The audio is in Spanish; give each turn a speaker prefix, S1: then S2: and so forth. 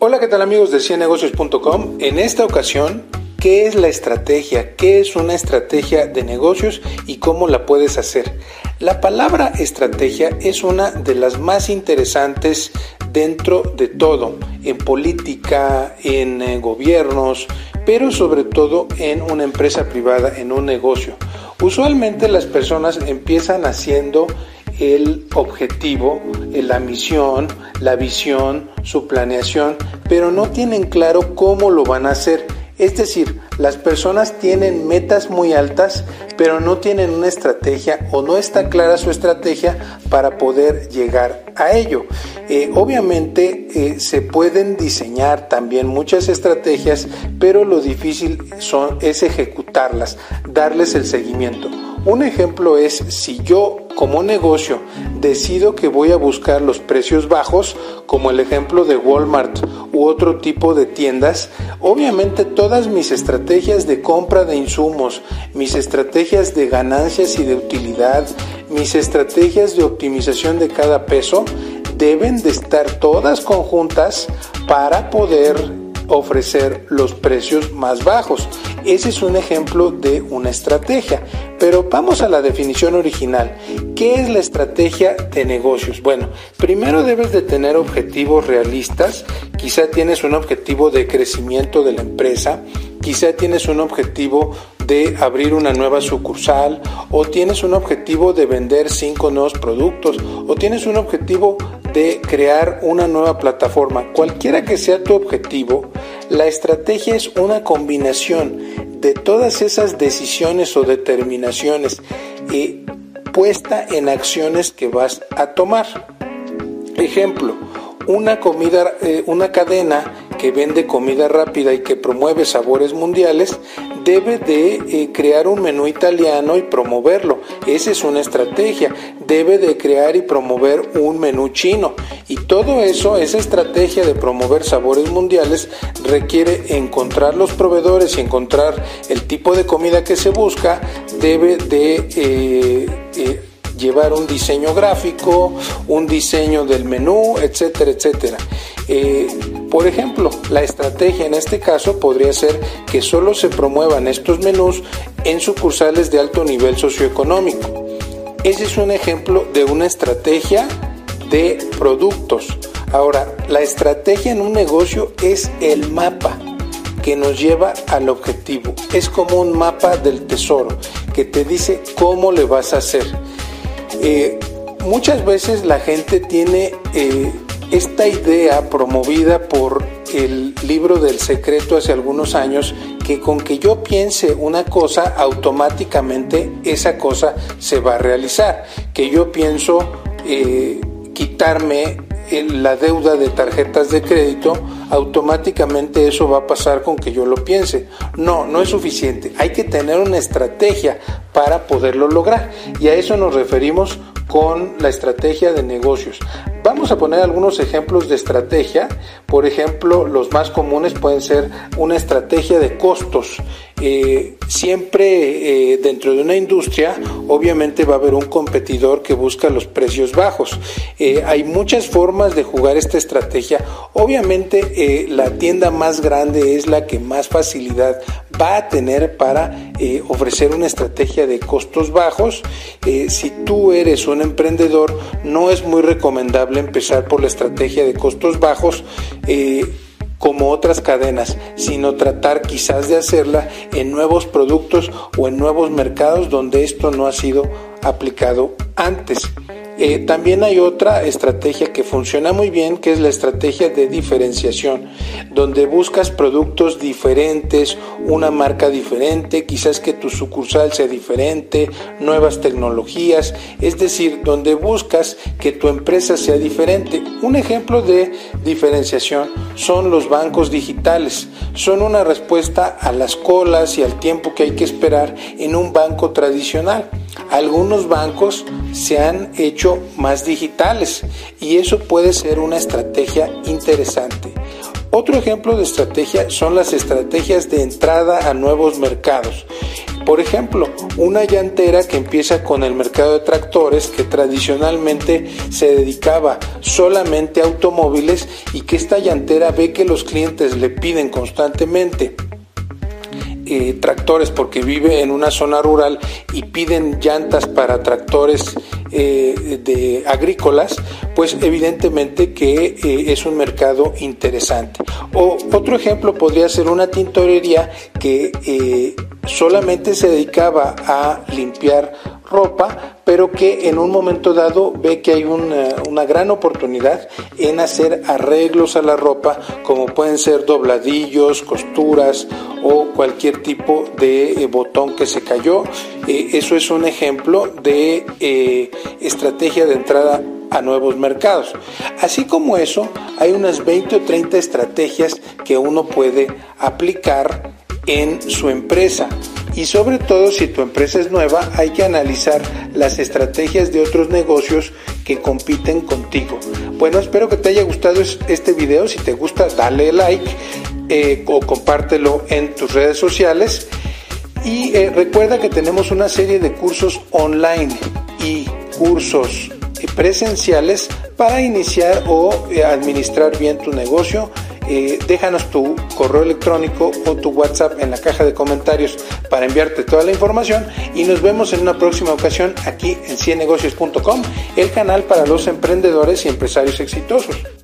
S1: Hola, ¿qué tal amigos de ciennegocios.com? En esta ocasión, ¿qué es la estrategia? ¿Qué es una estrategia de negocios y cómo la puedes hacer? La palabra estrategia es una de las más interesantes dentro de todo, en política, en eh, gobiernos, pero sobre todo en una empresa privada, en un negocio. Usualmente las personas empiezan haciendo el objetivo, la misión, la visión, su planeación, pero no tienen claro cómo lo van a hacer. Es decir, las personas tienen metas muy altas, pero no tienen una estrategia o no está clara su estrategia para poder llegar a ello. Eh, obviamente eh, se pueden diseñar también muchas estrategias, pero lo difícil son, es ejecutarlas, darles el seguimiento. Un ejemplo es si yo como negocio decido que voy a buscar los precios bajos, como el ejemplo de Walmart u otro tipo de tiendas, obviamente todas mis estrategias de compra de insumos, mis estrategias de ganancias y de utilidad, mis estrategias de optimización de cada peso, deben de estar todas conjuntas para poder ofrecer los precios más bajos. Ese es un ejemplo de una estrategia. Pero vamos a la definición original. ¿Qué es la estrategia de negocios? Bueno, primero debes de tener objetivos realistas. Quizá tienes un objetivo de crecimiento de la empresa. Quizá tienes un objetivo de abrir una nueva sucursal o tienes un objetivo de vender cinco nuevos productos o tienes un objetivo de crear una nueva plataforma. Cualquiera que sea tu objetivo, la estrategia es una combinación de todas esas decisiones o determinaciones y puesta en acciones que vas a tomar. Ejemplo, una comida, eh, una cadena que vende comida rápida y que promueve sabores mundiales, debe de eh, crear un menú italiano y promoverlo. Esa es una estrategia. Debe de crear y promover un menú chino. Y todo eso, esa estrategia de promover sabores mundiales, requiere encontrar los proveedores y encontrar el tipo de comida que se busca. Debe de... Eh, eh, llevar un diseño gráfico, un diseño del menú, etcétera, etcétera. Por ejemplo, la estrategia en este caso podría ser que solo se promuevan estos menús en sucursales de alto nivel socioeconómico. Ese es un ejemplo de una estrategia de productos. Ahora, la estrategia en un negocio es el mapa que nos lleva al objetivo. Es como un mapa del tesoro que te dice cómo le vas a hacer. Eh, muchas veces la gente tiene eh, esta idea promovida por el libro del secreto hace algunos años, que con que yo piense una cosa, automáticamente esa cosa se va a realizar. Que yo pienso eh, quitarme la deuda de tarjetas de crédito, automáticamente eso va a pasar con que yo lo piense. No, no es suficiente. Hay que tener una estrategia para poderlo lograr. Y a eso nos referimos con la estrategia de negocios. Vamos a poner algunos ejemplos de estrategia. Por ejemplo, los más comunes pueden ser una estrategia de costos. Eh, siempre eh, dentro de una industria, obviamente va a haber un competidor que busca los precios bajos. Eh, hay muchas formas de jugar esta estrategia. Obviamente, la tienda más grande es la que más facilidad va a tener para ofrecer una estrategia de costos bajos. si tú eres un emprendedor, no es muy recomendable empezar por la estrategia de costos bajos como otras cadenas, sino tratar quizás de hacerla en nuevos productos o en nuevos mercados donde esto no ha sido aplicado antes. Eh, también hay otra estrategia que funciona muy bien, que es la estrategia de diferenciación, donde buscas productos diferentes, una marca diferente, quizás que tu sucursal sea diferente, nuevas tecnologías, es decir, donde buscas que tu empresa sea diferente. Un ejemplo de diferenciación son los bancos digitales. Son una respuesta a las colas y al tiempo que hay que esperar en un banco tradicional. Algunos bancos se han hecho más digitales y eso puede ser una estrategia interesante. Otro ejemplo de estrategia son las estrategias de entrada a nuevos mercados. Por ejemplo, una llantera que empieza con el mercado de tractores que tradicionalmente se dedicaba solamente a automóviles y que esta llantera ve que los clientes le piden constantemente eh, tractores porque vive en una zona rural y piden llantas para tractores eh, de agrícolas, pues evidentemente que eh, es un mercado interesante. O otro ejemplo podría ser una tintorería que solamente se dedicaba a limpiar ropa, pero que en un momento dado ve que hay una, una, gran oportunidad en hacer arreglos a la ropa, como pueden ser dobladillos, costuras o cualquier tipo de eh, botón que se cayó. Eh, eso es un ejemplo de eh, estrategia de entrada a nuevos mercados. Así como eso, hay unas 20 o 30 estrategias que uno puede aplicar en su empresa. Y sobre todo si tu empresa es nueva, hay que analizar las estrategias de otros negocios que compiten contigo. Bueno, espero que te haya gustado este video. Si te gusta, dale like eh, o compártelo en tus redes sociales. Y eh, recuerda que tenemos una serie de cursos online y cursos presenciales para iniciar o eh, administrar bien tu negocio eh, déjanos tu correo electrónico o tu WhatsApp en la caja de comentarios para enviarte toda la información y nos vemos en una próxima ocasión aquí en ciennegocios.com, el canal para los emprendedores y empresarios exitosos.